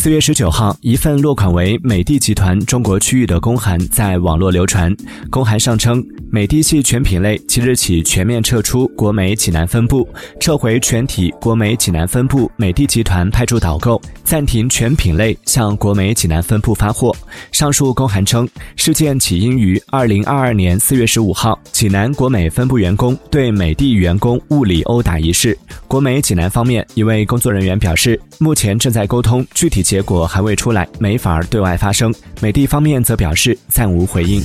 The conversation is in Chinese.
四月十九号，一份落款为美的集团中国区域的公函在网络流传。公函上称，美的系全品类即日起全面撤出国美济南分部，撤回全体国美济南分部美的集团派驻导购，暂停全品类向国美济南分部发货。上述公函称，事件起因于二零二二年四月十五号，济南国美分部员工对美的员工物理殴打一事。国美济南方面一位工作人员表示，目前正在沟通，具体结果还未出来，没法对外发声。美的方面则表示暂无回应。